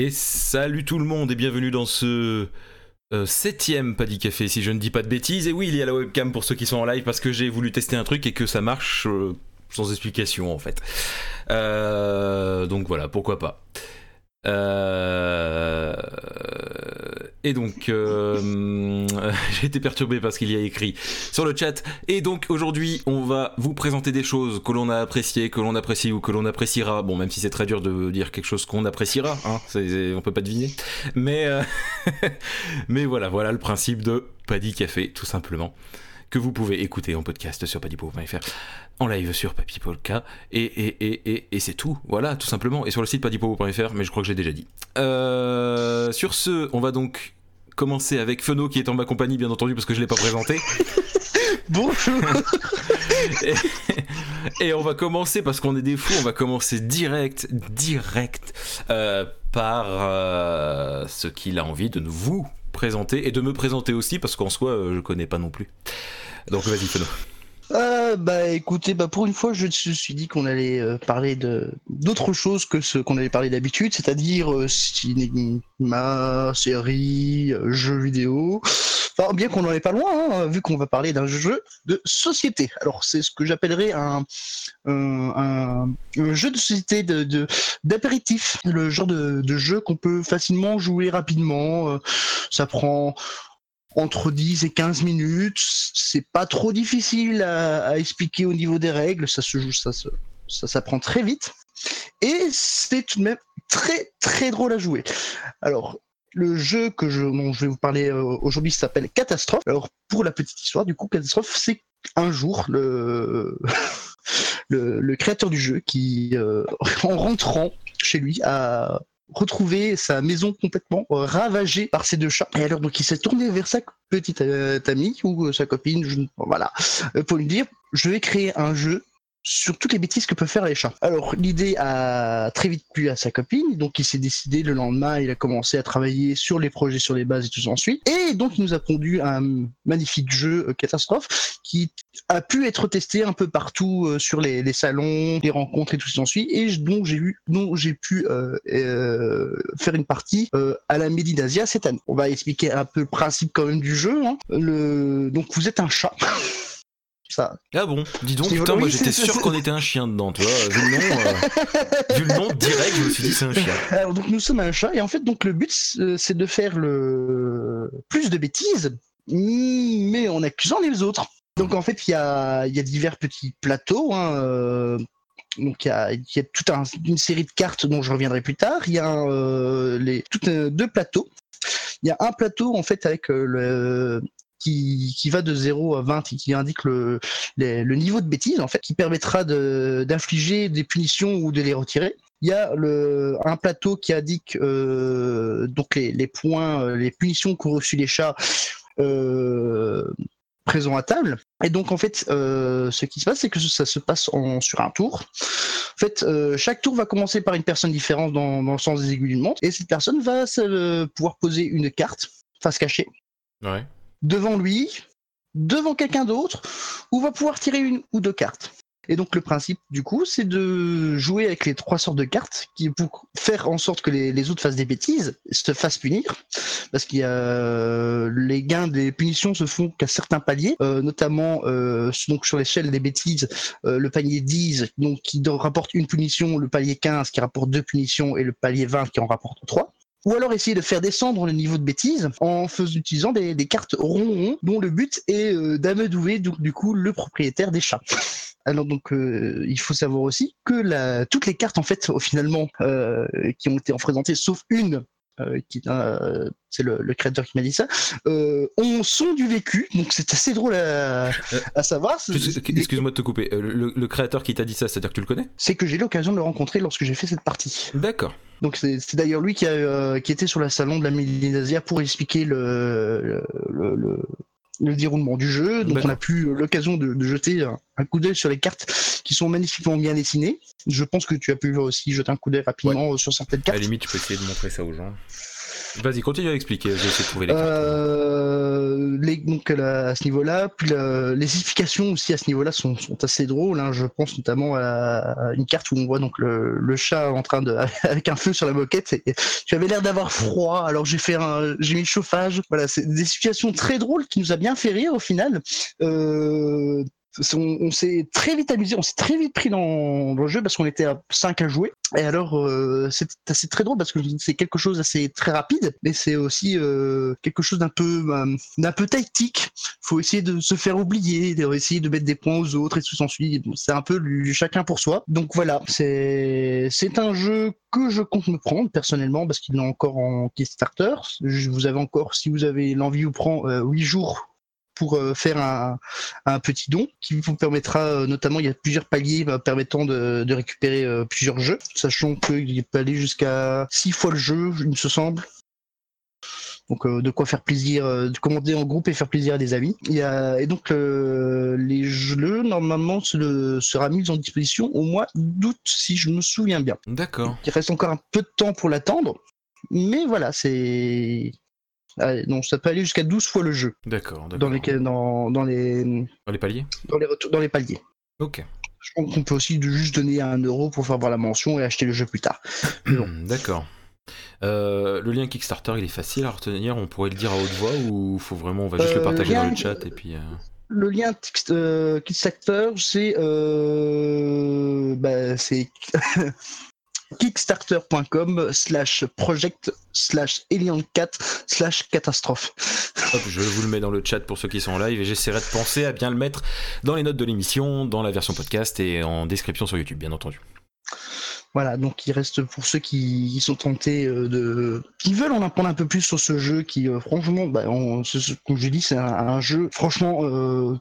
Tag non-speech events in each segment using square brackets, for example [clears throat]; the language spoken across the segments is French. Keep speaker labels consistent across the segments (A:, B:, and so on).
A: Et salut tout le monde et bienvenue dans ce euh, septième Paddy café si je ne dis pas de bêtises. Et oui, il y a la webcam pour ceux qui sont en live parce que j'ai voulu tester un truc et que ça marche euh, sans explication en fait. Euh, donc voilà, pourquoi pas et donc, euh, [laughs] j'ai été perturbé parce qu'il y a écrit sur le chat. Et donc, aujourd'hui, on va vous présenter des choses que l'on a appréciées, que l'on apprécie ou que l'on appréciera. Bon, même si c'est très dur de dire quelque chose qu'on appréciera, hein, on peut pas deviner. Mais, euh, [laughs] mais voilà, voilà le principe de Paddy Café, tout simplement que vous pouvez écouter en podcast sur padipo.fr, en live sur Papy et, et, et, et, et c'est tout, voilà, tout simplement, et sur le site padipo.fr, mais je crois que j'ai déjà dit. Euh, sur ce, on va donc commencer avec Feno qui est en ma compagnie, bien entendu, parce que je ne l'ai pas présenté.
B: [laughs] Bonjour
A: [laughs] et, on va commencer, parce qu'on est des fous, on va commencer direct, direct, euh, par euh, ce qu'il a envie de nous, vous présenter et de me présenter aussi parce qu'en soi euh, je connais pas non plus. Donc vas-y fais euh,
B: bah écoutez, bah pour une fois, je me suis dit qu'on allait euh, parler de d'autres choses que ce qu'on allait parler d'habitude, c'est-à-dire cinéma, série, jeux vidéo bien qu'on n'en est pas loin, hein, vu qu'on va parler d'un jeu de société. Alors, c'est ce que j'appellerais un, jeu de société d'apéritif, de, le genre de, jeu qu'on peut facilement jouer rapidement. Euh, ça prend entre 10 et 15 minutes. C'est pas trop difficile à, expliquer au niveau des règles. Ça se joue, ça se, ça s'apprend très vite. Et c'est tout de même très très drôle à jouer. Alors, le jeu que je, dont je vais vous parler euh, aujourd'hui s'appelle Catastrophe. Alors, pour la petite histoire, du coup, Catastrophe, c'est un jour le... [laughs] le, créateur du jeu qui, euh, [laughs] en rentrant chez lui, a retrouvé sa maison complètement euh, ravagée par ces deux chats. Et alors, donc, il s'est tourné vers sa petite amie ou sa copine, voilà, pour lui dire, je vais créer un jeu sur toutes les bêtises que peuvent faire les chats. Alors l'idée a très vite plu à sa copine, donc il s'est décidé le lendemain, il a commencé à travailler sur les projets, sur les bases et tout ça ensuite. Et donc il nous a pondu un magnifique jeu euh, catastrophe qui a pu être testé un peu partout euh, sur les, salons, les rencontres et tout ça ensuite, et donc j'ai eu, dont j'ai pu euh, faire une partie à la Médinasia cette année. On va expliquer un peu le principe quand même du jeu. Hein. Le... Donc vous êtes un chat. [laughs]
A: Ah bon Dis donc, moi j'étais sûr qu'on était un chien dedans, tu vois. Euh, [laughs] vu le nom, direct, je me suis dit c'est un chien.
B: Alors donc nous sommes un chat, et en fait, donc le but c'est de faire le plus de bêtises, mais en accusant les autres. Donc en fait, il y a, divers petits plateaux. Hein, euh, donc il y a, toute une série de cartes dont je reviendrai plus tard. Il y a euh, les, deux plateaux. Il y a un plateau en fait avec le, qui, va de 0 à 20 et qui indique le, niveau de bêtise, en fait, qui permettra d'infliger des punitions ou de les retirer. Il y a le, un plateau qui indique euh, donc les, points, euh, les punitions qu'ont reçues les chats euh, présents à table. Et donc, en fait, ce qui se passe, c'est que ça se passe sur un tour. En fait, chaque tour va commencer par une personne différente dans, dans le sens des aiguilles d'une montre, et cette personne va pouvoir poser une carte, face cachée.
A: Ouais
B: devant lui, devant quelqu'un d'autre, où va pouvoir tirer une ou deux cartes. Et donc le principe du coup, c'est de jouer avec les trois sortes de cartes qui pour faire en sorte que les, autres fassent des bêtises, se fassent punir, parce qu'il y a euh, les gains des punitions se font qu'à certains paliers, euh, notamment euh, donc sur l'échelle des bêtises, le palier 10 donc qui rapporte une punition, le palier 15 qui rapporte deux punitions et le palier 20 qui en rapporte trois ou alors essayer de faire descendre le niveau de bêtise en utilisant des, des cartes ronds dont le but est euh, d'amadouer du, du, coup le propriétaire des chats. [laughs] Alors donc euh, il faut savoir aussi que la, toutes les cartes en fait finalement euh, qui ont été en présentées sauf une euh, qui euh, c'est le, créateur qui m'a dit ça, euh, on son du vécu, donc c'est assez drôle à, savoir.
A: Excuse-moi de te couper, le, créateur qui t'a dit ça, c'est-à-dire que tu le connais
B: C'est que j'ai eu l'occasion de le rencontrer lorsque j'ai fait cette partie.
A: D'accord.
B: Donc c'est d'ailleurs lui qui, a, qui était sur la salon de la Médinasia pour expliquer le, le le déroulement du jeu. Donc on a pu euh, l'occasion de, jeter un coup d'œil sur les cartes qui sont magnifiquement bien dessinées. Je pense que tu as pu aussi jeter un coup d'œil rapidement euh, sur certaines cartes. À
A: la limite, tu peux essayer de montrer ça aux gens. Vas-y, continue à expliquer, je vais trouver les euh, les,
B: donc à ce niveau-là, puis euh, les explications aussi à ce niveau-là sont, sont, assez drôles. Hein. Je pense notamment à une carte où on voit donc le, le chat en train de [laughs] avec un feu sur la moquette. Et, tu avais l'air d'avoir froid, alors j'ai fait un, j'ai mis le chauffage. Voilà, c'est des situations très drôles qui nous a bien fait rire au final. Euh, on, s'est très vite amusé, on s'est très vite pris dans, le jeu parce qu'on était à 5 à jouer. Et alors, euh, c'est assez très drôle parce que c'est quelque chose d'assez très rapide, mais c'est aussi euh, quelque chose d'un peu euh, d'un peu tactique. Faut essayer de se faire oublier, d'essayer de mettre des points aux autres et tout s'ensuit. c'est un peu chacun pour soi. Donc voilà, c'est c'est un jeu que je compte me prendre personnellement parce qu'il est encore en Kickstarter. vous avez encore, si vous avez l'envie, vous prend 8 jours pour euh, faire un, un, petit don qui vous permettra euh, notamment, il y a plusieurs paliers euh, permettant de, récupérer plusieurs jeux, sachant qu'il peut aller jusqu'à 6 fois le jeu, il me semble. Donc de quoi faire plaisir, de commander en groupe et faire plaisir à des amis. Il y a, et donc les jeux normalement sera mis en disposition au mois d'août si je me souviens bien.
A: D'accord.
B: Il reste encore un peu de temps pour l'attendre, mais voilà c'est non, ça peut aller jusqu'à 12 fois le jeu.
A: D'accord.
B: Dans les, dans, les, dans
A: les paliers dans
B: les, dans les paliers.
A: Ok.
B: Je pense qu'on peut aussi juste donner un euro pour faire voir la mention et acheter le jeu plus tard.
A: [clears throat] D'accord. Euh, le lien Kickstarter, il est facile à retenir. On pourrait le dire à haute voix ou faut vraiment on va juste le euh, partager dans le chat et puis. Euh.
B: Le lien Kickstarter, c'est bah, c'est [laughs] kickstarter.com slash project slash Elian 4 slash catastrophe.
A: je vous le mets dans le chat pour ceux qui sont en live et j'essaierai de penser à bien le mettre dans les notes de l'émission, dans la version podcast et en description sur YouTube, bien entendu.
B: Voilà, donc il reste pour ceux qui, sont tentés euh, de, qui veulent en apprendre un peu plus sur ce jeu, qui euh, franchement, bah, on, comme je dis, c'est un, jeu franchement euh,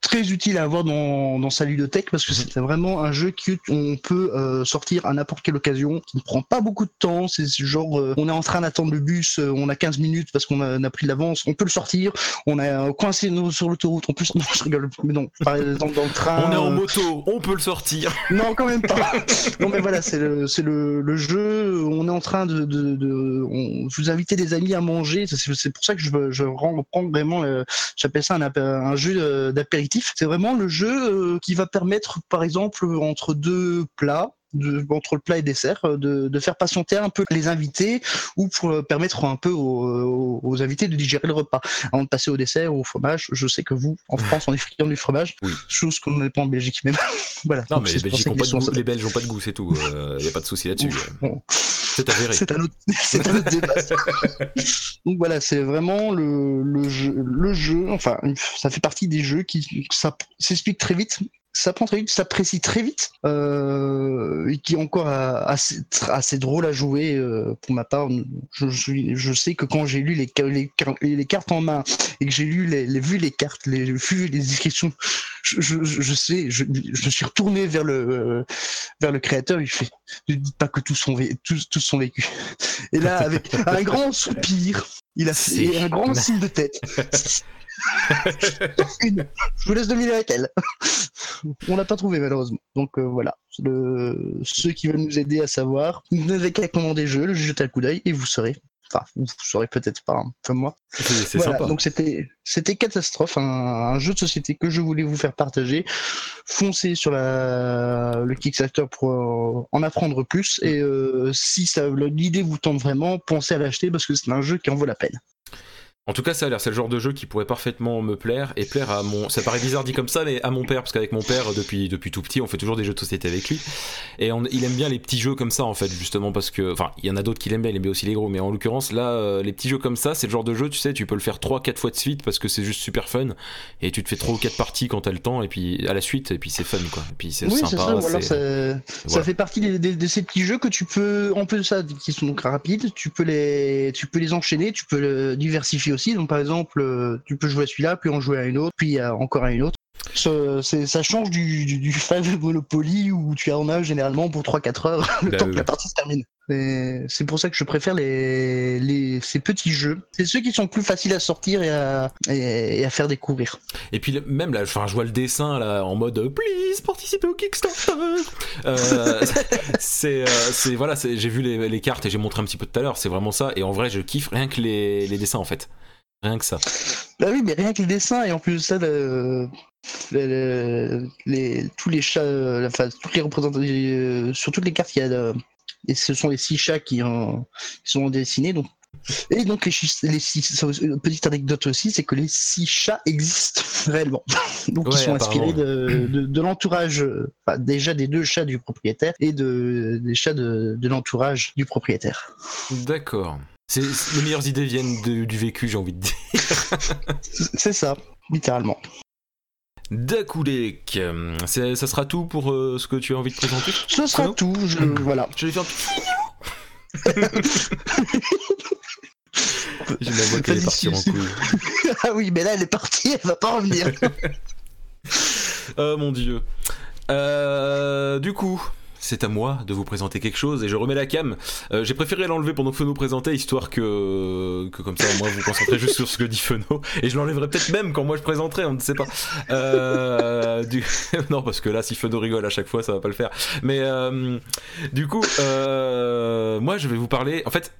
B: très utile à avoir dans, dans sa ludothèque parce que mhm. c'est vraiment un jeu on peut euh, sortir à n'importe quelle occasion, qui ne prend pas beaucoup de temps. C'est ce genre, euh, on est en train d'attendre le bus, euh, on a 15 minutes parce qu'on a, pris de l'avance, on peut le sortir, on a euh, coincé sur l'autoroute, en plus, [laughs] non, je rigole, mais non,
A: par exemple dans le train. On est en moto, on peut le sortir.
B: [laughs] Non, quand même pas. non, mais voilà, c'est le, le, le, jeu, on est en train de. de, de on, vous inviter des amis à manger, c'est pour ça que je, je reprends vraiment, j'appelle ça un, un jeu d'apéritif c'est vraiment le jeu euh, qui va permettre, par exemple, entre deux plats, entre le plat et le dessert, euh, de, faire patienter un peu les invités ou pour euh, permettre un peu aux, invités de digérer le repas. Avant de passer au dessert ou au fromage, je sais que vous, en France, on est friand du fromage, chose qu'on n'est pas en Belgique même.
A: [laughs] voilà. Non, les, pas Belges n'ont pas de goût, c'est tout. Il n'y a pas de souci là-dessus. [laughs] C'est
B: un autre, débat. [laughs] Donc voilà, c'est vraiment le, jeu, enfin, ça fait partie des jeux qui, ça s'explique très vite, ça prend très vite, ça précise très vite, euh, et qui est encore assez, assez drôle à jouer euh, pour ma part. Je, je, je sais que quand j'ai lu les, les, les, cartes en main et que j'ai lu les, vu les cartes, les vu les descriptions, je, je, je sais, je, me suis retourné vers le vers le créateur. Il fait, ne dites pas que tous sont tous, tous sont vécus. Et là, avec [laughs] un grand soupir, il a fait un grand signe de tête. [laughs] Je vous laisse deviner elle On l'a pas trouvé malheureusement. Donc euh, voilà. Le... Ceux qui veulent nous aider à savoir, vous n'avez qu'à commander le jeu, le jeter un coup d'œil et vous saurez. Enfin, vous saurez peut-être pas, hein, comme moi. Donc c'était, c'était catastrophe, un, jeu de société que je voulais vous faire partager. Foncez sur le Kickstarter pour euh, en apprendre plus. Et euh, si ça, l'idée vous tente vraiment, pensez à l'acheter parce que c'est un jeu qui en vaut la peine.
A: En tout cas, ça a l'air, c'est le genre de jeu qui pourrait parfaitement me plaire et plaire à mon. Ça paraît bizarre dit comme ça, mais à mon père, parce qu'avec mon père, depuis, depuis tout petit, on fait toujours des jeux de société avec lui. Et il aime bien les petits jeux comme ça, en fait, justement, parce que. Enfin, il y en a d'autres qu'il aime bien, il aime bien aussi les gros, mais en l'occurrence, là, euh, les petits jeux comme ça, c'est le genre de jeu, tu sais, tu peux le faire 3-4 fois de suite parce que c'est juste super fun. Et tu te fais 3 ou 4 parties quand t'as le temps, et puis à la suite, et puis c'est fun, quoi. Et puis
B: c'est sympa. Ça, fait partie de, ces petits jeux que tu peux, en plus de ça, qui sont donc rapides, tu peux les, tu peux les enchaîner, tu peux le diversifier aussi. Donc par exemple, euh, tu peux jouer à celui-là, puis en jouer à une autre, puis euh, encore à une autre ça change du, du, du, Monopoly où tu en as généralement pour 3-4 heures [laughs] le bah temps que la partie se termine. C'est pour ça que je préfère les, ces petits jeux. C'est ceux qui sont plus faciles à sortir et à, faire découvrir.
A: Et puis même là, enfin, je vois le dessin là en mode euh, please participer au Kickstarter. Euh, [laughs] euh, voilà, j'ai vu les, cartes et j'ai montré un petit peu tout à l'heure. C'est vraiment ça. Et en vrai, je kiffe rien que les, les dessins en fait. Rien que ça.
B: Bah oui, mais rien que le dessin et en plus de ça, les, tous les chats, euh, enfin, les euh, sur toutes les cartes, il y a et ce sont les six chats qui, sont dessinés. Donc, et donc, les, une euh, petite anecdote aussi, c'est que les six chats existent réellement. [laughs] Donc, ils sont inspirés de, l'entourage, déjà des deux chats du propriétaire et de, des chats de, de l'entourage du propriétaire.
A: D'accord. C'est, les meilleures idées viennent du vécu, j'ai envie de dire.
B: c'est ça, littéralement.
A: Dakoulek, euh, ça sera tout pour euh, ce que tu as envie de présenter
B: Ce sera tout, je, hum. voilà.
A: Je vais faire [laughs] J'ai la vois qu'elle est partie en couille.
B: [laughs] ah oui, mais là elle est partie, elle va pas revenir.
A: [laughs] oh mon dieu. Euh, du coup, c'est à moi de vous présenter quelque chose et je remets la cam. Euh, j'ai préféré l'enlever pendant que Feno présentait, histoire que, que comme ça, moi, vous concentrez juste sur ce que dit Feno. Et je l'enlèverai peut-être même quand moi je présenterai, on ne sait pas. Euh, du... [laughs] non, parce que là, si Feno rigole à chaque fois, ça va pas le faire. Mais euh, du coup, moi, je vais vous parler. En fait,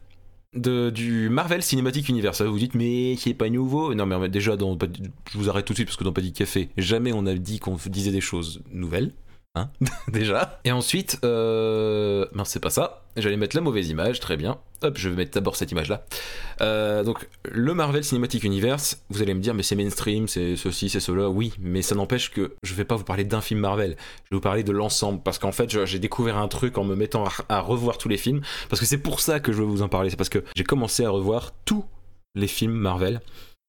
A: de, du Marvel Cinematic Universe. Vous dites, mais qui est pas nouveau Non, mais déjà, dans, je vous arrête tout de suite parce que dans Pas dit Café, jamais on a dit qu'on disait des choses nouvelles. Hein [laughs] Déjà. Et ensuite, euh... Ben, c'est pas ça. J'allais mettre la mauvaise image, très bien. Hop, je vais mettre d'abord cette image-là. Euh, donc, le Marvel Cinematic Universe, vous allez me dire, mais c'est mainstream, c'est ceci, c'est cela. Oui, mais ça n'empêche que je vais pas vous parler d'un film Marvel. Je vais vous parler de l'ensemble. Parce qu'en fait, j'ai découvert un truc en me mettant à revoir tous les films. Parce que c'est pour ça que je veux vous en parler. C'est parce que j'ai commencé à revoir tous les films Marvel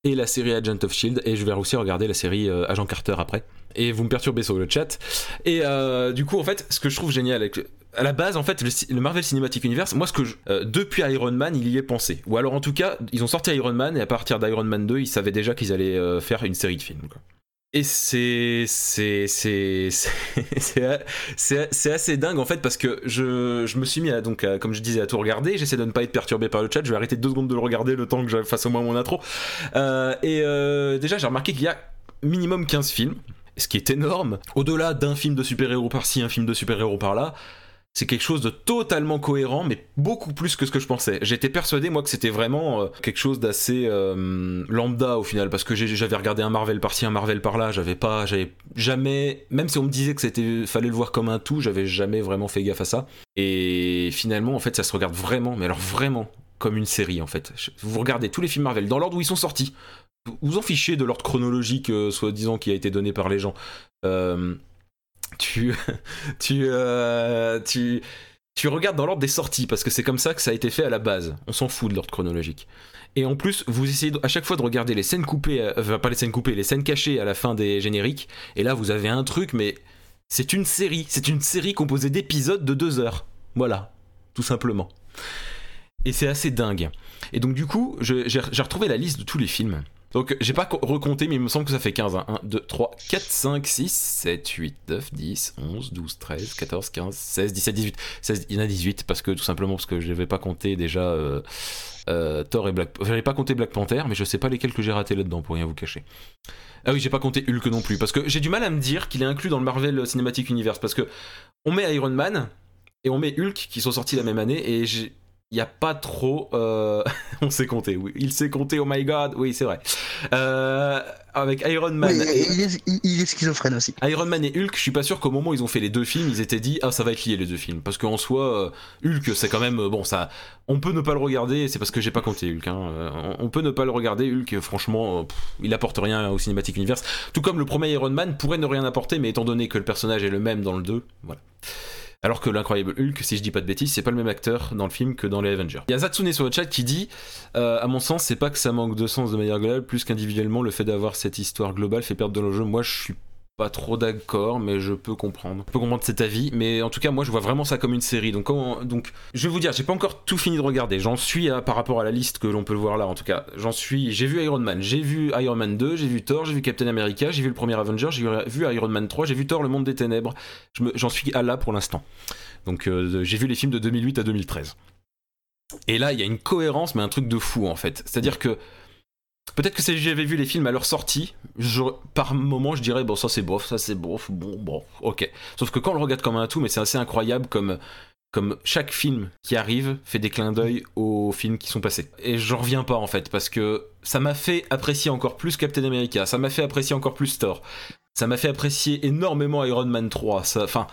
A: et la série Agent of Shield. Et je vais aussi regarder la série euh, Agent Carter après et vous me perturbez sur le chat. Et euh, du coup, en fait, ce que je trouve génial avec à la base, en fait, le, Marvel Cinematic Universe, moi, ce que euh, depuis Iron Man, il y est pensé. Ou alors, en tout cas, ils ont sorti Iron Man et à partir d'Iron Man 2, ils savaient déjà qu'ils allaient euh, faire une série de films. Et [laughs] c'est c'est c'est assez dingue en fait parce que je, je me suis mis à donc comme je disais à tout regarder. J'essaie de ne pas être perturbé par le chat. Je vais arrêter deux secondes de le regarder le temps que je fasse au moins mon intro. et déjà j'ai remarqué qu'il y a minimum 15 films ce qui est énorme, au-delà d'un film de super-héros par-ci, un film de super-héros par-là, c'est quelque chose de totalement cohérent, mais beaucoup plus que ce que je pensais. J'étais persuadé, moi, que c'était vraiment euh, quelque chose d'assez euh, lambda au final, parce que j'avais regardé un Marvel par-ci, un Marvel par-là, j'avais pas, j'avais jamais, même si on me disait que c'était, fallait le voir comme un tout, j'avais jamais vraiment fait gaffe à ça. Et finalement, en fait, ça se regarde vraiment, mais alors vraiment, comme une série en fait. Vous regardez tous les films Marvel dans l'ordre où ils sont sortis vous en fichez de l'ordre chronologique, euh, soi-disant, qui a été donné par les gens. Euh, tu, [laughs] tu, euh, tu, tu regardes dans l'ordre des sorties, parce que c'est comme ça que ça a été fait à la base. On s'en fout de l'ordre chronologique. Et en plus, vous essayez à chaque fois de regarder les scènes coupées, enfin pas les scènes coupées, les scènes cachées à la fin des génériques. Et là, vous avez un truc, mais c'est une série. C'est une série composée d'épisodes de deux heures. Voilà, tout simplement. Et c'est assez dingue. Et donc du coup, j'ai retrouvé la liste de tous les films. Donc j'ai pas recompté, mais il me semble que ça fait 15. 1, 2, 3, 4, 5, 6, 7, 8, 9, 10, 11, 12, 13, 14, 15, 16, 17, 18. 16, il y en a 18 parce que tout simplement parce que je pas compté déjà euh, euh, Thor et Black Panther. J'avais pas compté Black Panther, mais je sais pas lesquels que j'ai raté là-dedans pour rien vous cacher. Ah oui, j'ai pas compté Hulk non plus parce que j'ai du mal à me dire qu'il est inclus dans le Marvel Cinematic Universe parce que on met Iron Man et on met Hulk qui sont sortis la même année et j'ai il n'y a pas trop. Euh, [laughs] on s'est compté, oui. Il s'est compté, oh my god, oui, c'est vrai. Euh, avec Iron Man.
B: il, est, schizophrène aussi.
A: Iron Man et Hulk, je suis pas sûr qu'au moment où ils ont fait les deux films, ils étaient dit, ah, ça va être lié les deux films. Parce qu'en soi, euh, Hulk, c'est quand même. Bon, ça. On peut ne pas le regarder, c'est parce que j'ai pas compté Hulk. Hein. On peut ne pas le regarder, Hulk, franchement, il apporte rien au cinématique univers. Tout comme le premier Iron Man pourrait ne rien apporter, mais étant donné que le personnage est le même dans le 2, voilà. Alors que l'incroyable Hulk, si je dis pas de bêtises, c'est pas le même acteur dans le film que dans les Avengers. Il y Zatsune sur le chat qui dit euh, À mon sens, c'est pas que ça manque de sens de manière globale, plus qu'individuellement, le fait d'avoir cette histoire globale fait perdre de l'enjeu. Moi, je suis pas trop d'accord, mais je peux comprendre. Je peux comprendre cet avis, mais en tout cas, moi, je vois vraiment ça comme une série. Donc, donc je vais vous dire, j'ai pas encore tout fini de regarder. J'en suis à, par rapport à la liste que l'on peut voir là, en tout cas. J'en suis. J'ai vu Iron Man, j'ai vu Iron Man 2, j'ai vu Thor, j'ai vu Captain America, j'ai vu le premier Avenger, j'ai vu Iron Man 3, j'ai vu Thor, le monde des ténèbres. J'en suis à là pour l'instant. Donc, euh, j'ai vu les films de 2008 à 2013. Et là, il y a une cohérence, mais un truc de fou en fait. C'est-à-dire que Peut-être que si j'avais vu les films à leur sortie, par moment je dirais bon ça c'est bof, ça c'est bof, bon bon, ok. Sauf que quand on le regarde comme un tout, mais c'est assez incroyable comme comme chaque film qui arrive fait des clins d'œil aux films qui sont passés. Et j'en reviens pas en fait parce que ça m'a fait apprécier encore plus Captain America, ça m'a fait apprécier encore plus Thor, ça m'a fait apprécier énormément Iron Man 3. Enfin,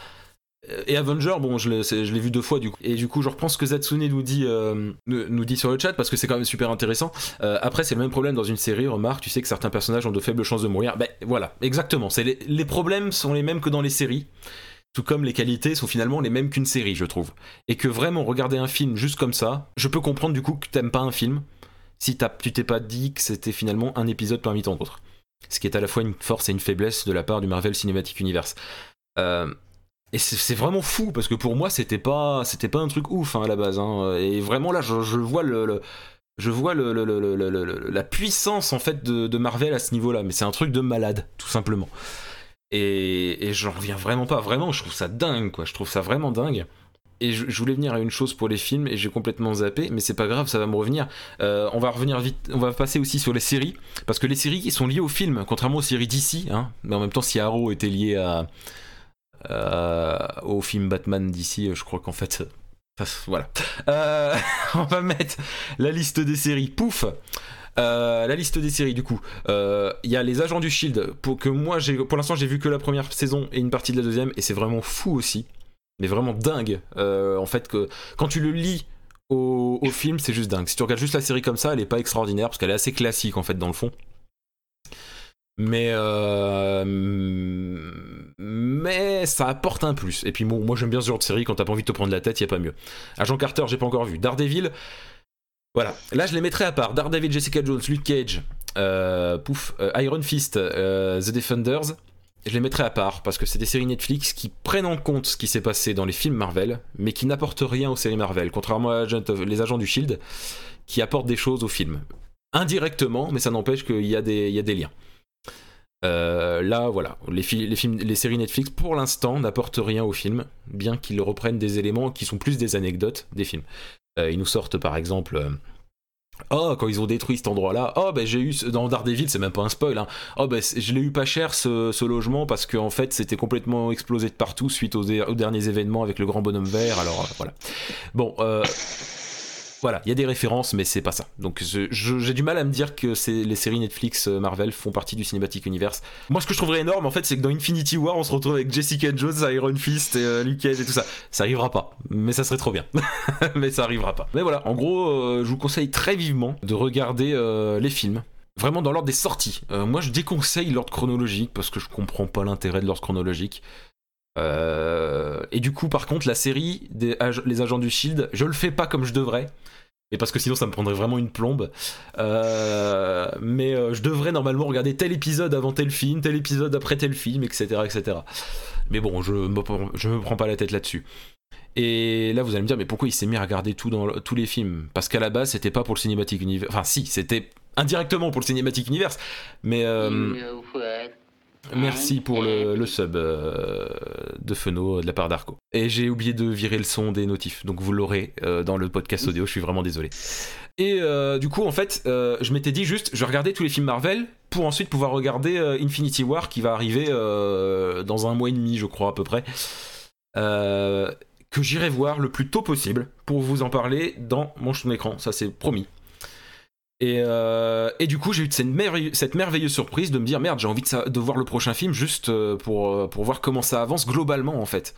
A: et Avenger, bon, je l'ai vu deux fois du coup. Et du coup, je reprends ce que Zatsune nous dit, euh, nous dit sur le chat parce que c'est quand même super intéressant. Euh, après, c'est le même problème dans une série, remarque, tu sais que certains personnages ont de faibles chances de mourir. Ben voilà, exactement. Les, les problèmes sont les mêmes que dans les séries tout comme les qualités sont finalement les mêmes qu'une série, je trouve. Et que vraiment regarder un film juste comme ça, je peux comprendre du coup que t'aimes pas un film si tu t'es pas dit que c'était finalement un épisode parmi tant d'autres. Ce qui est à la fois une force et une faiblesse de la part du Marvel Cinematic Universe. Euh, et c'est vraiment fou parce que pour moi c'était pas c'était pas un truc ouf hein, à la base hein. et vraiment là je, vois le, je vois le, la puissance en fait de, Marvel à ce niveau là mais c'est un truc de malade tout simplement et, et j'en reviens vraiment pas vraiment je trouve ça dingue quoi je trouve ça vraiment dingue et je, voulais venir à une chose pour les films et j'ai complètement zappé mais c'est pas grave ça va me revenir euh, on va revenir vite on va passer aussi sur les séries parce que les séries sont liées aux films contrairement aux séries d'ici hein, mais en même temps si Arrow était lié à euh, au film Batman d'ici, euh, je crois qu'en fait, euh, voilà. [laughs] on va mettre la liste des séries. Pouf la liste des séries du coup il y a les agents du shield pour que moi j'ai pour l'instant j'ai vu que la première saison et une partie de la deuxième et c'est vraiment fou aussi mais vraiment dingue en fait que quand tu le lis au, au film c'est juste dingue si tu regardes juste la série comme ça elle est pas extraordinaire parce qu'elle est assez classique en fait dans le fond mais mais ça apporte un plus. Et puis moi j'aime bien ce genre de série, quand t'as pas envie de te prendre la tête, y a pas mieux. Agent Carter, j'ai pas encore vu. Daredevil, voilà. Là je les mettrai à part. Daredevil, Jessica Jones, Luke Cage, euh, pouf, euh, Iron Fist, euh, The Defenders, je les mettrai à part parce que c'est des séries Netflix qui prennent en compte ce qui s'est passé dans les films Marvel, mais qui n'apportent rien aux séries Marvel, contrairement à les agents du Shield, qui apportent des choses aux films. Indirectement, mais ça n'empêche qu'il y, y a des liens. Euh, là, voilà, les, films, les séries Netflix, pour l'instant, n'apportent rien au film, bien qu'ils reprennent des éléments qui sont plus des anecdotes des films. Euh, ils nous sortent par exemple... Euh, oh, quand ils ont détruit cet endroit-là, oh, ben j'ai eu, dans Daredevil, c'est même pas un spoil, hein. oh, ben je l'ai eu pas cher ce, logement parce qu'en en fait c'était complètement explosé de partout suite aux, aux, derniers événements avec le grand bonhomme vert, alors voilà. Bon, voilà, il y a des références, mais c'est pas ça. Donc j'ai du mal à me dire que les séries Netflix euh, Marvel font partie du cinématique Universe. Moi, ce que je trouverais énorme, en fait, c'est que dans Infinity War, on se retrouve avec Jessica Jones, Iron Fist, et, euh, Luke et tout ça. Ça arrivera pas, mais ça serait trop bien. [laughs] mais ça arrivera pas. Mais voilà, en gros, euh, je vous conseille très vivement de regarder les films vraiment dans l'ordre des sorties. moi, je déconseille l'ordre chronologique parce que je comprends pas l'intérêt de l'ordre chronologique. Euh, et du coup, par contre, la série des les agents du Shield, je le fais pas comme je devrais. Et parce que sinon ça me prendrait vraiment une plombe. Euh, mais euh, je devrais normalement regarder tel épisode avant tel film, tel épisode après tel film, etc. etc. Mais bon, je me, je prends pas la tête là-dessus. Et là vous allez me dire, mais pourquoi il s'est mis à regarder tout dans tous les films Parce qu'à la base c'était pas pour le cinématique univers. Enfin si, c'était indirectement pour le cinématique univers. Mais... Merci pour le, sub euh, de Feno euh, de la part d'Arco. Et j'ai oublié de virer le son des notifs, donc vous l'aurez euh, dans le podcast audio, je suis vraiment désolé. Et du coup, en fait, je m'étais dit juste, je regardais tous les films Marvel pour ensuite pouvoir regarder Infinity War qui va arriver dans un mois et demi, je crois, à peu près. que j'irai voir le plus tôt possible pour vous en parler dans mon écran, ça c'est promis. Euh, et, du coup, j'ai eu cette, cette, merveilleuse surprise de me dire merde, j'ai envie de, de, voir le prochain film juste euh, pour, euh, pour, voir comment ça avance globalement en fait.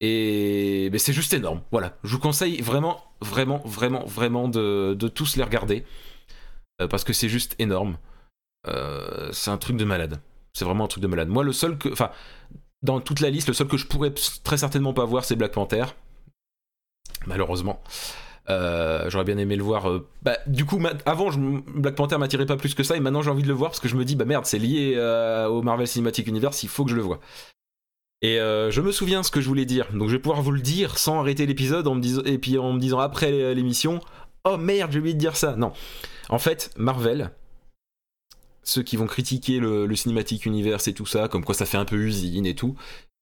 A: Et c'est juste énorme. Voilà, je vous conseille vraiment, vraiment, vraiment, vraiment de, de tous les regarder parce que c'est juste énorme. c'est un truc de malade. C'est vraiment un truc de malade. Moi, le seul que, enfin, dans toute la liste, le seul que je pourrais très certainement pas voir, c'est Black Panther, malheureusement. Euh, j'aurais bien aimé le voir. Euh, bah, du coup, avant, Black Panther m'attirait pas plus que ça, et maintenant j'ai envie de le voir parce que je me dis, bah merde, c'est lié euh, au Marvel Cinematic Universe, il faut que je le vois. Et je me souviens ce que je voulais dire, donc je vais pouvoir vous le dire sans arrêter l'épisode, et puis en me disant après l'émission, oh merde, j'ai oublié de dire ça. Non. En fait, Marvel, ceux qui vont critiquer le, le Cinematic Universe et tout ça, comme quoi ça fait un peu usine et tout,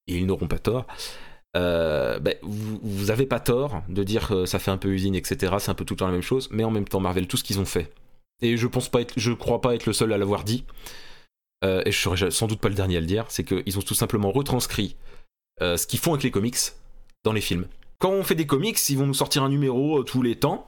A: et ils n'auront pas tort. Euh, ben, vous, n'avez pas tort de dire que ça fait un peu usine, etc. C'est un peu tout le temps la même chose, mais en même temps, Marvel, tout ce qu'ils ont fait. Et je pense pas je crois pas être le seul à l'avoir dit, euh, et je serai sans doute pas le dernier à le dire, c'est qu'ils ont tout simplement retranscrit euh, ce qu'ils font avec les comics dans les films. Quand on fait des comics, ils vont nous sortir un numéro tous les temps,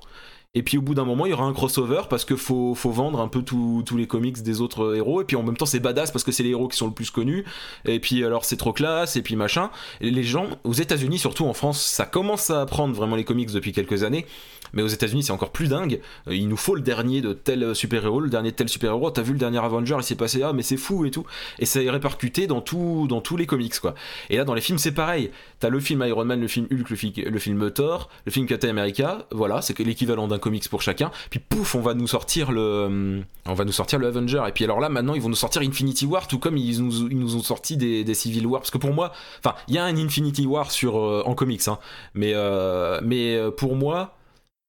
A: et puis au bout d'un moment, il y aura un crossover parce que faut, vendre un peu tous les comics des autres euh, héros. Et puis en même temps, c'est badass parce que c'est les héros qui sont le plus connus. Et puis alors, c'est trop classe. Et puis machin. les gens, aux États-Unis, surtout en France, ça commence à prendre vraiment les comics depuis quelques années. Mais aux États-Unis, c'est encore plus dingue. Euh, il nous faut le dernier de tel euh, super-héros, le dernier de tel super-héros. T'as vu le dernier Avenger, il s'est passé ah mais c'est fou et tout. Et ça est répercuté dans tout, dans tous les comics quoi. Et là, dans les films, c'est pareil. T'as le film Iron Man, le film Hulk, le, film Thor, le film Captain America. Voilà, c'est l'équivalent d'un comics pour chacun. Puis pouf, on va nous sortir le, euh, on va nous sortir le Avenger. Et puis alors là, maintenant, ils vont nous sortir Infinity War, tout comme ils nous, ont sorti des, Civil War. Parce que pour moi, enfin, il y a un Infinity War sur euh, en comics, hein, mais euh, mais pour moi,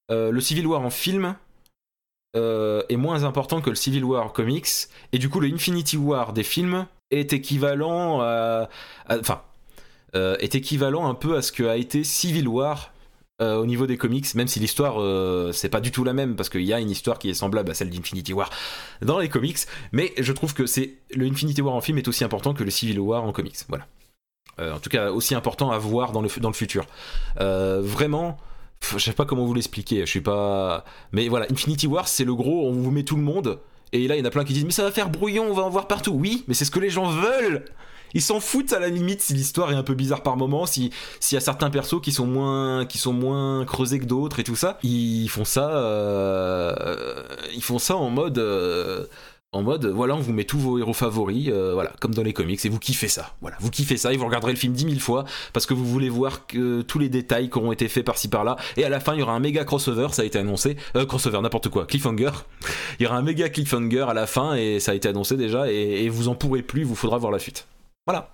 A: le Civil War en film, est moins important que le Civil War comics, et du coup le Infinity War des films est équivalent à... Enfin, euh, est équivalent un peu à ce que a été Civil War euh, au niveau des comics, même si l'histoire euh, c'est pas du tout la même parce qu'il y a une histoire qui est semblable à celle d'Infinity War dans les comics, mais je trouve que c'est le Infinity War en film est aussi important que le Civil War en comics. Voilà. en tout cas, aussi important à voir dans le, dans le futur. vraiment, je sais pas comment vous l'expliquer. Je suis pas, mais voilà, Infinity War c'est le gros, on vous met tout le monde. Et là, il y en a plein qui disent Mais ça va faire brouillon, on va en voir partout. Oui, mais c'est ce que les gens veulent ils s'en foutent à la limite si l'histoire est un peu bizarre par moment, si s'il y a certains persos qui sont moins qui sont moins creusés que d'autres et tout ça. Ils font ça, euh, ils font ça en mode. Euh, en mode voilà on vous met tous vos héros favoris euh, voilà comme dans les comics et vous kiffez ça voilà vous kiffez ça et vous regarderez le film dix mille fois parce que vous voulez voir que tous les détails qui auront été faits par-ci par-là et à la fin il y aura un méga crossover ça a été annoncé crossover n'importe quoi cliffhanger il y aura un méga cliffhanger à la fin et ça a été annoncé déjà et, vous en pourrez plus vous faudra voir la suite voilà.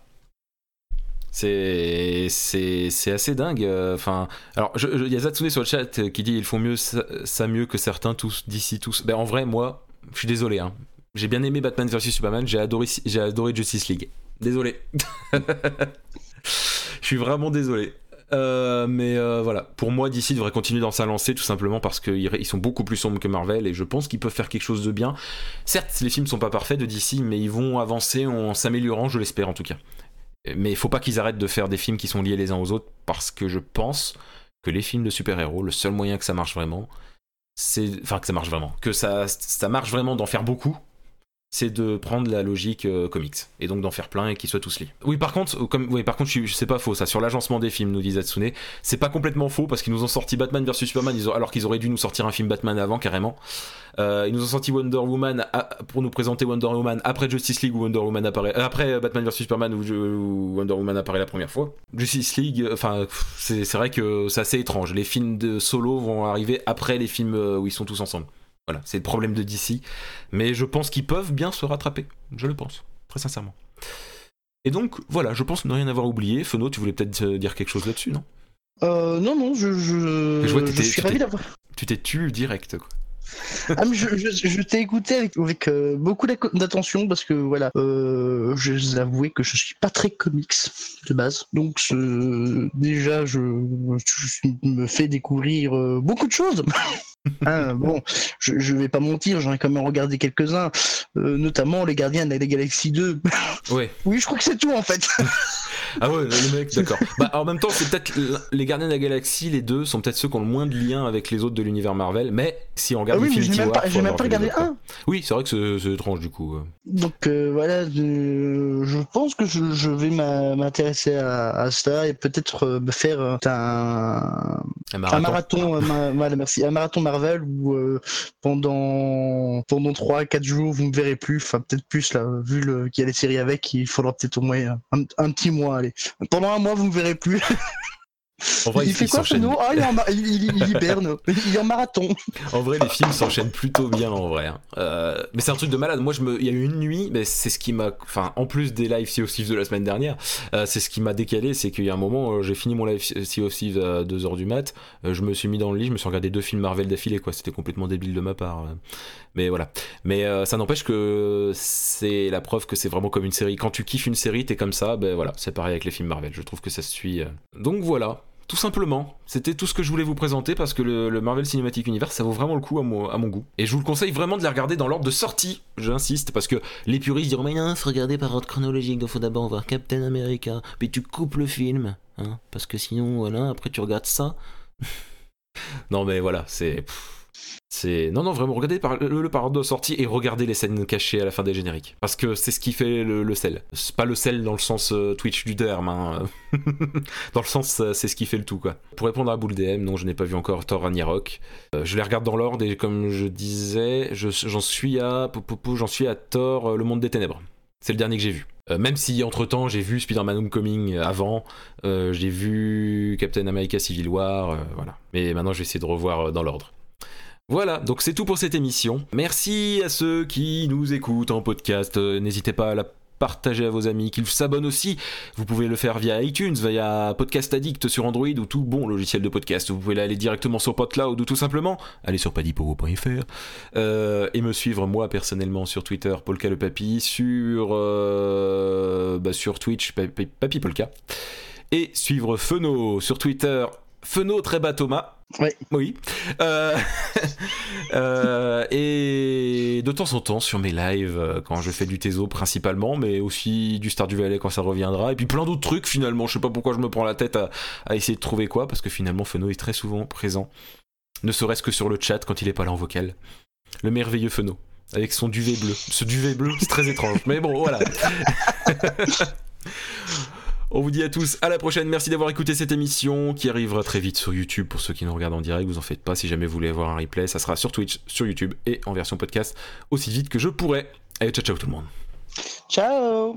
A: C'est assez dingue. Euh, enfin, alors il y a Zatsune sur le chat euh, qui dit qu'ils font mieux ça, mieux que certains tous d'ici tous. Ben en vrai moi, je suis désolé. Hein. J'ai bien aimé Batman vs Superman. J'ai adoré j'ai adoré Justice League. Désolé. [laughs] Je suis vraiment désolé. Euh, mais euh, voilà, pour moi, DC devrait continuer dans sa lancée, tout simplement parce qu'ils sont beaucoup plus sombres que Marvel et je pense qu'ils peuvent faire quelque chose de bien. Certes, les films sont pas parfaits de DC, mais ils vont avancer en s'améliorant, je l'espère en tout cas. Mais il faut pas qu'ils arrêtent de faire des films qui sont liés les uns aux autres parce que je pense que les films de super-héros, le seul moyen que ça marche vraiment, c'est. Enfin, que ça marche vraiment. Que ça, ça marche vraiment d'en faire beaucoup c'est de prendre la logique euh, comics et donc d'en faire plein et qu'ils soient tous liés Oui, par contre, euh, comme, oui, par contre, je, pas faux ça sur l'agencement des films, nous dit Zatsune, c'est pas complètement faux parce qu'ils nous ont sorti Batman vs Superman, alors qu'ils auraient dû nous sortir un film Batman avant carrément. Euh, ils nous ont sorti Wonder Woman pour nous présenter Wonder Woman après Justice League où Wonder Woman apparaît, après Batman vs Superman où, Wonder Woman apparaît la première fois. Justice League, enfin, c'est vrai que c'est assez étrange. Les films de solo vont arriver après les films où ils sont tous ensemble. Voilà, c'est le problème de DC. Mais je pense qu'ils peuvent bien se rattraper. Je le pense, très sincèrement. Et donc, voilà, je pense ne rien avoir oublié. Feno, tu voulais peut-être euh, dire quelque chose là-dessus, non
B: euh, non, non, je,
A: je, suis ravi d'avoir. Tu t'es tu direct, quoi.
B: ah, mais je, t'ai écouté avec, euh, beaucoup d'attention parce que voilà, euh, je vais avouer que je suis pas très comics de base, donc déjà je, me fais découvrir beaucoup de choses. [laughs] Ah, bon, je, vais pas mentir, j'en ai quand même regardé quelques-uns, euh, notamment Les Gardiens de la Galaxie 2. Ouais. oui, je crois que c'est tout en fait. [laughs]
A: ah ouais, le mec, d'accord. Bah, en même temps, c'est peut-être Les Gardiens de la Galaxie, les deux sont peut-être ceux qui ont le moins de liens avec les autres de l'univers Marvel, mais si on regarde ah
B: oui, j'ai même pas regardé un.
A: Oui, c'est vrai que c'est étrange du coup.
B: Donc euh, voilà, euh, je pense que je, vais m'intéresser à, ça et peut-être faire un, marathon. voilà merci, un marathon ou euh, pendant pendant 3-4 jours vous me verrez plus, enfin peut-être plus là, vu le... qu'il y a les séries avec, il faudra peut-être au moins un, petit mois. Allez. Pendant un mois vous me verrez plus. [laughs]
A: En vrai, il fait quoi chez nous
B: Ah, il, il, hiberne, [laughs] il est en marathon.
A: En vrai, les films s'enchaînent plutôt bien en vrai. Hein. Euh, mais c'est un truc de malade. Moi, je me, il y a eu une nuit, mais c'est ce qui m'a, enfin, en plus des live Sea of Thieves de la semaine dernière, euh, c'est ce qui m'a décalé, c'est qu'il y a un moment, euh, j'ai fini mon live Sea of Thieves à 2 h du mat, je me suis mis dans le lit, je me suis regardé deux films Marvel d'affilée, quoi. C'était complètement débile de ma part. Mais voilà. Mais ça n'empêche que c'est la preuve que c'est vraiment comme une série. Quand tu kiffes une série, t'es comme ça. Ben voilà, c'est pareil avec les films Marvel. Je trouve que ça se suit. Donc voilà. Tout simplement, c'était tout ce que je voulais vous présenter parce que le, Marvel Cinematic Universe, ça vaut vraiment le coup à mon, goût. Et je vous le conseille vraiment de les regarder dans l'ordre de sortie, j'insiste, parce que les puristes diront Mais non, faut regarder par ordre chronologique, donc faut d'abord voir Captain America, puis tu coupes le film, hein, parce que sinon, voilà, après tu regardes ça. [laughs] non mais voilà, c'est. C'est non non vraiment regardez le, le par sortie et regardez les scènes cachées à la fin des génériques parce que c'est ce qui fait le, sel. C'est pas le sel dans le sens euh, Twitch du terme, hein. [laughs] dans le sens euh, c'est ce qui fait le tout quoi. Pour répondre à Boule non je n'ai pas vu encore Thor Ragnarok. Euh, je les regarde dans l'ordre et comme je disais, j'en suis à j'en suis à Thor le monde des ténèbres. C'est le dernier que j'ai vu. même si entre temps j'ai vu Spider-Man Homecoming avant, j'ai vu Captain America Civil War, voilà. Mais maintenant je vais essayer de revoir dans l'ordre. Voilà, donc c'est tout pour cette émission. Merci à ceux qui nous écoutent en podcast. Euh, n'hésitez pas à la partager à vos amis, qu'ils s'abonnent aussi. Vous pouvez le faire via iTunes, via Podcast Addict sur Android ou tout bon logiciel de podcast. Vous pouvez aller directement sur PodCloud ou tout simplement aller sur padipogo.fr euh, et me suivre moi personnellement sur Twitter, Polka le Papy, sur, euh, bah, sur Twitch, Papy Polka. Et suivre Feno sur Twitter Feno bas Thomas.
B: Oui.
A: oui. Euh, [laughs] euh, et de temps en temps sur mes lives, euh, quand je fais du Teso principalement, mais aussi du Star du Valais quand ça reviendra, et puis plein d'autres trucs finalement. Je sais pas pourquoi je me prends la tête à, essayer de trouver quoi, parce que finalement Feno est très souvent présent. Ne serait-ce que sur le chat quand il est pas là en vocal. Le merveilleux Feno, avec son duvet bleu. Ce duvet bleu, c'est très étrange, mais bon, voilà. [laughs] On vous dit à tous à la prochaine. Merci d'avoir écouté cette émission qui arrivera très vite sur YouTube pour ceux qui nous regardent en direct. Vous en faites pas si jamais vous voulez voir un replay. Ça sera sur Twitch, sur YouTube et en version podcast aussi vite que je pourrai. Allez, ciao, ciao tout le monde.
B: Ciao